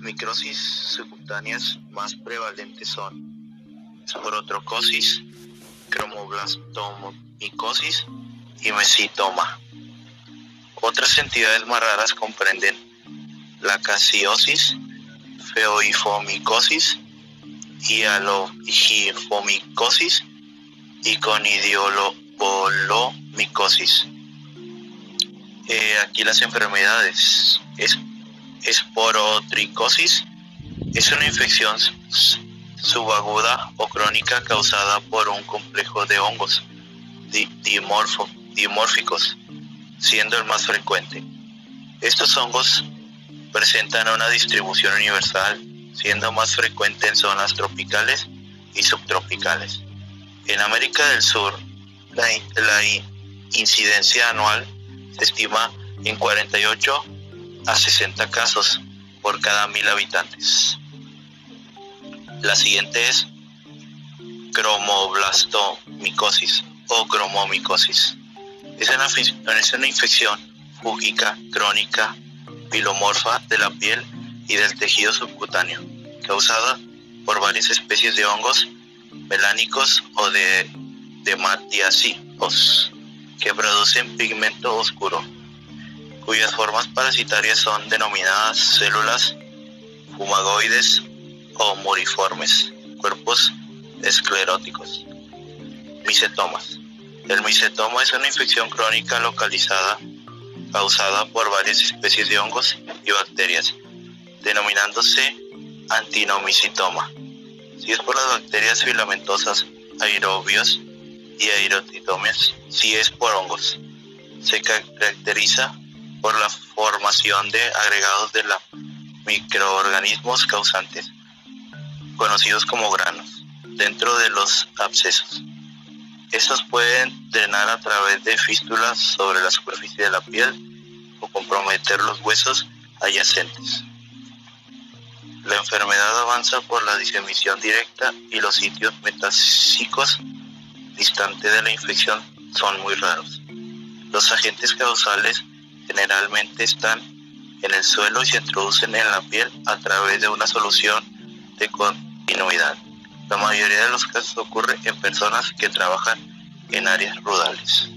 microsis subcutáneas más prevalentes son esporotrocosis, cromoblastomicosis y mesitoma. Otras entidades más raras comprenden la casiosis, feoifomicosis, hialogifomicosis y conidiolomicosis. Eh, aquí las enfermedades. Es, esporotricosis es una infección subaguda o crónica causada por un complejo de hongos dimórficos, siendo el más frecuente. Estos hongos presentan una distribución universal, siendo más frecuente en zonas tropicales y subtropicales. En América del Sur, la, la incidencia anual se estima en 48 a 60 casos por cada mil habitantes. La siguiente es cromoblastomicosis o cromomicosis. Es una, es una infección fúngica crónica pilomorfa de la piel y del tejido subcutáneo, causada por varias especies de hongos melánicos o de dematiasicos que producen pigmento oscuro, cuyas formas parasitarias son denominadas células fumagoides o muriformes, cuerpos escleróticos. Misetomas. El misetoma es una infección crónica localizada causada por varias especies de hongos y bacterias, denominándose antinomicitoma. Si es por las bacterias filamentosas, aerobios y aerotitomias, si es por hongos. Se caracteriza por la formación de agregados de los microorganismos causantes conocidos como granos, dentro de los abscesos. Estos pueden drenar a través de fístulas sobre la superficie de la piel o comprometer los huesos adyacentes. La enfermedad avanza por la disemisión directa y los sitios metásicos distantes de la infección son muy raros. Los agentes causales generalmente están en el suelo y se introducen en la piel a través de una solución de continuidad. La mayoría de los casos ocurre en personas que trabajan en áreas rurales.